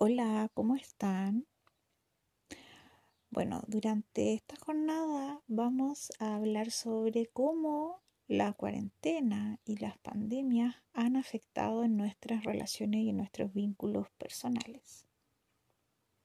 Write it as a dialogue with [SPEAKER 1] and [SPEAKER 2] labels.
[SPEAKER 1] Hola, ¿cómo están? Bueno, durante esta jornada vamos a hablar sobre cómo la cuarentena y las pandemias han afectado en nuestras relaciones y en nuestros vínculos personales.